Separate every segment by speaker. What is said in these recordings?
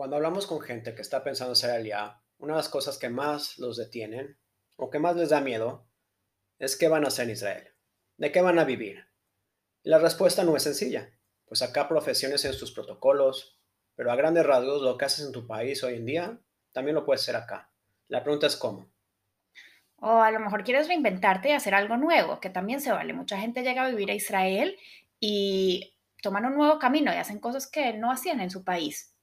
Speaker 1: Cuando hablamos con gente que está pensando ser aliada, una de las cosas que más los detienen o que más les da miedo es qué van a hacer en Israel, de qué van a vivir. La respuesta no es sencilla, pues acá profesiones en sus protocolos, pero a grandes rasgos lo que haces en tu país hoy en día también lo puedes hacer acá. La pregunta es cómo.
Speaker 2: O a lo mejor quieres reinventarte y hacer algo nuevo, que también se vale. Mucha gente llega a vivir a Israel y toman un nuevo camino y hacen cosas que no hacían en su país.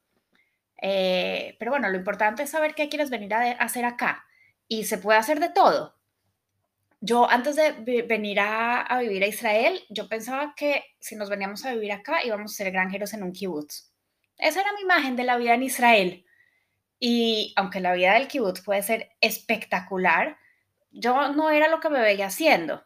Speaker 2: Eh, pero bueno, lo importante es saber qué quieres venir a, hacer acá. Y se puede hacer de todo. Yo antes de venir a, vivir a Israel, yo pensaba que si nos veníamos a vivir acá íbamos a ser granjeros en un kibbutz. Esa era mi imagen de la vida en Israel. Y aunque la vida del kibbutz puede ser espectacular, yo no era lo que me veía haciendo.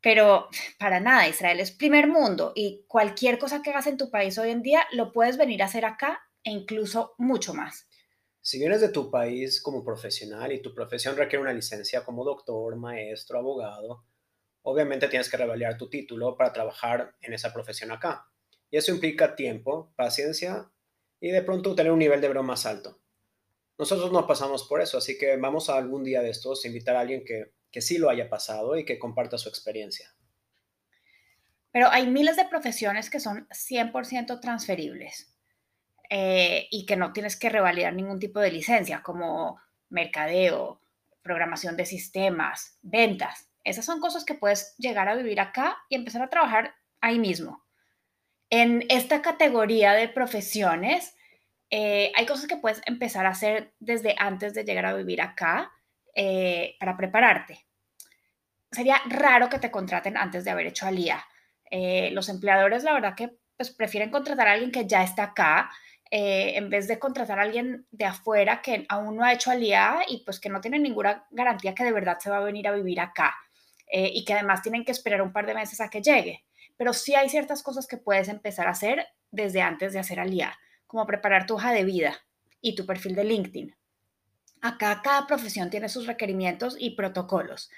Speaker 2: Pero para nada, Israel es primer mundo y cualquier cosa que hagas en tu país hoy en día lo puedes venir a hacer acá e incluso mucho más.
Speaker 1: Si vienes de tu país como profesional y tu profesión requiere una licencia como doctor, maestro, abogado, obviamente tienes que revalidar tu título para trabajar en esa profesión acá. Y eso implica tiempo, paciencia y de pronto tener un nivel de broma más alto. Nosotros no pasamos por eso, así que vamos a algún día de estos invitar a alguien que, que sí lo haya pasado y que comparta su experiencia.
Speaker 2: Pero hay miles de profesiones que son 100% transferibles. Eh, y que no tienes que revalidar ningún tipo de licencia, como mercadeo, programación de sistemas, ventas. Esas son cosas que puedes llegar a vivir acá y empezar a trabajar ahí mismo. En esta categoría de profesiones, eh, hay cosas que puedes empezar a hacer desde antes de llegar a vivir acá eh, para prepararte. Sería raro que te contraten antes de haber hecho alía. los empleadores, la verdad que pues, prefieren contratar a alguien que ya está acá eh, en vez de contratar a alguien de afuera que aún no ha hecho aliada y pues que no tiene ninguna garantía que de verdad se va a venir a vivir acá eh, y que además tienen que esperar un par de meses a que llegue. Pero sí hay ciertas cosas que puedes empezar a hacer desde antes de hacer aliada, como preparar tu hoja de vida y tu perfil de LinkedIn. Acá cada profesión tiene sus requerimientos y protocolos.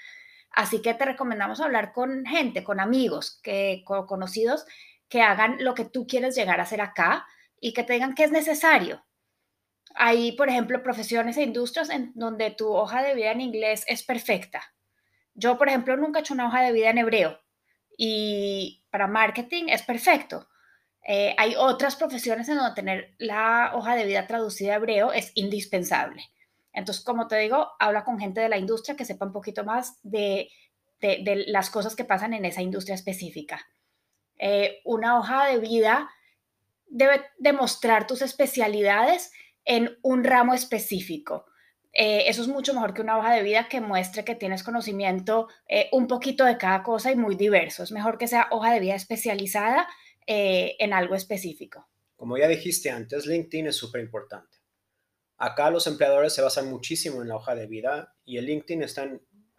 Speaker 2: Así que te recomendamos hablar con gente, con amigos, que, con conocidos que hagan lo que tú quieres llegar a hacer acá y que te digan que es necesario. Hay, por ejemplo, profesiones e industrias en donde tu hoja de vida en inglés es perfecta. Yo, por ejemplo, nunca he hecho una hoja de vida en hebreo y para marketing es perfecto. Eh, hay otras profesiones en donde tener la hoja de vida traducida a hebreo es indispensable. Entonces, como te digo, habla con gente de la industria que sepa un poquito más de, de, las cosas que pasan en esa industria específica. Eh, una hoja de vida debe demostrar tus especialidades en un ramo específico. Eh, eso es mucho mejor que una hoja de vida que muestre que tienes conocimiento eh, un poquito de cada cosa y muy diverso. Es mejor que sea hoja de vida especializada eh, en algo específico.
Speaker 1: Como ya dijiste antes, LinkedIn es súper importante. Acá los empleadores se basan muchísimo en la hoja de vida y el LinkedIn está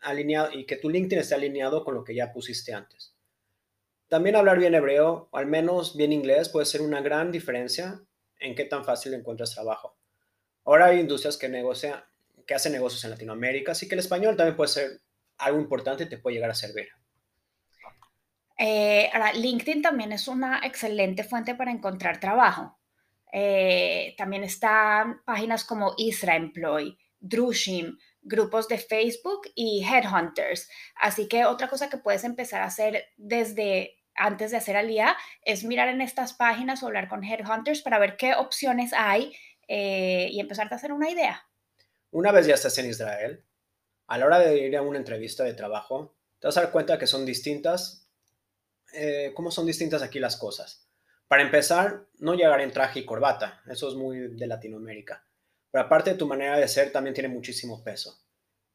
Speaker 1: alineado y que tu LinkedIn esté alineado con lo que ya pusiste antes. También hablar bien hebreo, o al menos bien inglés, puede ser una gran diferencia en qué tan fácil encuentras trabajo. Ahora hay industrias que, negocian, que hacen negocios en Latinoamérica, así que el español también puede ser algo importante y te puede llegar a servir.
Speaker 2: Eh, ahora, LinkedIn también es una excelente fuente para encontrar trabajo. Eh, también están páginas como Isra Employ, Drushim, grupos de Facebook y Headhunters. Así que otra cosa que puedes empezar a hacer desde antes de hacer alía es mirar en estas páginas o hablar con Headhunters para ver qué opciones hay eh, y empezarte a hacer una idea.
Speaker 1: Una vez ya estás en Israel, a la hora de ir a una entrevista de trabajo, te vas a dar cuenta que son distintas, eh, cómo son distintas aquí las cosas. Para empezar, no llegar en traje y corbata, eso es muy de Latinoamérica. Pero aparte de tu manera de ser también tiene muchísimo peso,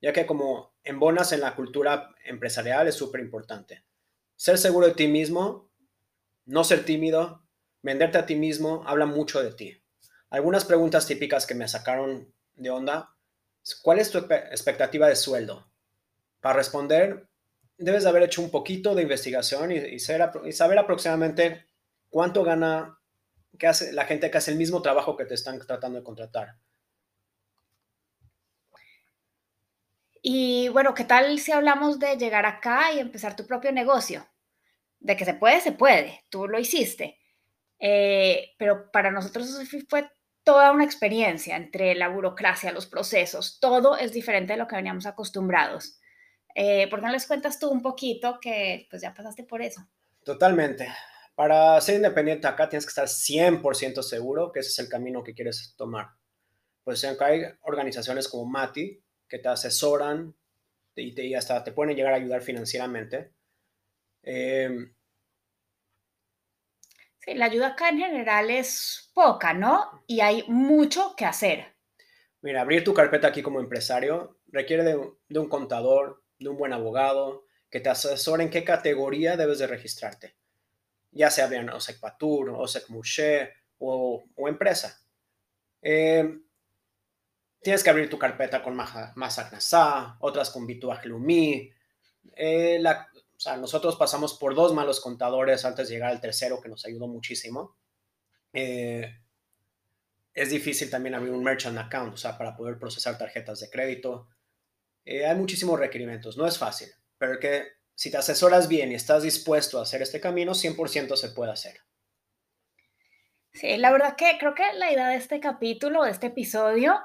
Speaker 1: ya que como embonas en la cultura empresarial es súper importante ser seguro de ti mismo, no ser tímido, Venderte a ti mismo habla mucho de ti. Algunas preguntas típicas que me sacaron de onda. ¿Cuál es tu expectativa de sueldo? Para responder, debes de haber hecho un poquito de investigación y, saber aproximadamente cuánto gana que hace, la gente que hace el mismo trabajo que te están tratando de contratar.
Speaker 2: Y bueno, ¿qué tal si hablamos de llegar acá y empezar tu propio negocio? De que se puede, se puede, tú lo hiciste. Eh, pero para nosotros fue toda una experiencia entre la burocracia, los procesos, todo es diferente de lo que veníamos acostumbrados. Eh, ¿Por qué no les cuentas tú un poquito que pues ya pasaste por eso?
Speaker 1: Totalmente. Para ser independiente acá tienes que estar 100% seguro que ese es el camino que quieres tomar. Pues hay organizaciones como Mati que te asesoran y, te, hasta te pueden llegar a ayudar financieramente. Eh,
Speaker 2: sí, la ayuda acá en general es poca, ¿no? Y hay mucho que hacer.
Speaker 1: Mira, abrir tu carpeta aquí como empresario requiere de, un contador, de un buen abogado, que te asesore en qué categoría debes de registrarte, ya sea bien OSEC Patur, OSEC Mouché o, o empresa. Eh, tienes que abrir tu carpeta con Masak Nasa, otras con Bituaj Lumi. Eh, o sea, nosotros pasamos por dos malos contadores antes de llegar al tercero, que nos ayudó muchísimo. Eh, es difícil también abrir un merchant account, o sea, para poder procesar tarjetas de crédito. Eh, hay muchísimos requerimientos, no es fácil, pero que si te asesoras bien y estás dispuesto a hacer este camino, 100% se puede hacer.
Speaker 2: Sí, la verdad que creo que la idea de este capítulo, de este episodio,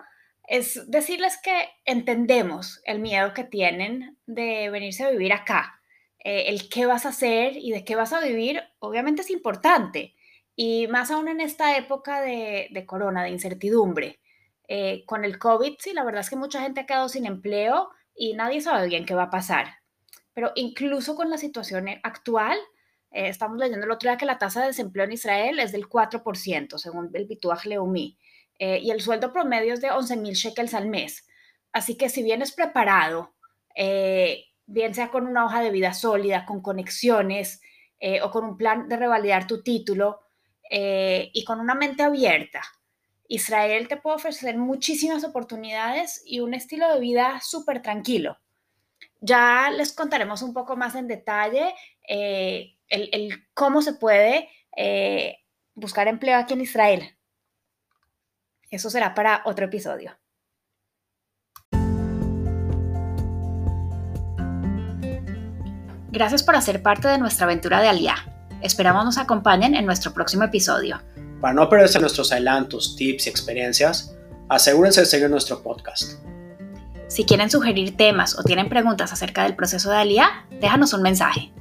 Speaker 2: es decirles que entendemos el miedo que tienen de venirse a vivir acá. Eh, el qué vas a hacer y de qué vas a vivir, obviamente es importante. Y más aún en esta época de, corona, de incertidumbre. Eh, con el COVID, sí, la verdad es que mucha gente ha quedado sin empleo y nadie sabe bien qué va a pasar. Pero incluso con la situación actual, eh, estamos leyendo el otro día que la tasa de desempleo en Israel es del 4%, según el Bituaj Leumi. Eh, y el sueldo promedio es de 11 mil shekels al mes. Así que si vienes preparado, eh, bien sea con una hoja de vida sólida, con conexiones eh, o con un plan de revalidar tu título y con una mente abierta, Israel te puede ofrecer muchísimas oportunidades y un estilo de vida súper tranquilo. Ya les contaremos un poco más en detalle el, cómo se puede buscar empleo aquí en Israel. Eso será para otro episodio. Gracias por hacer parte de nuestra aventura de Aliá. Esperamos nos acompañen en nuestro próximo episodio.
Speaker 1: Para no perderse nuestros adelantos, tips y experiencias, asegúrense de seguir nuestro podcast.
Speaker 2: Si quieren sugerir temas o tienen preguntas acerca del proceso de Aliá, déjanos un mensaje.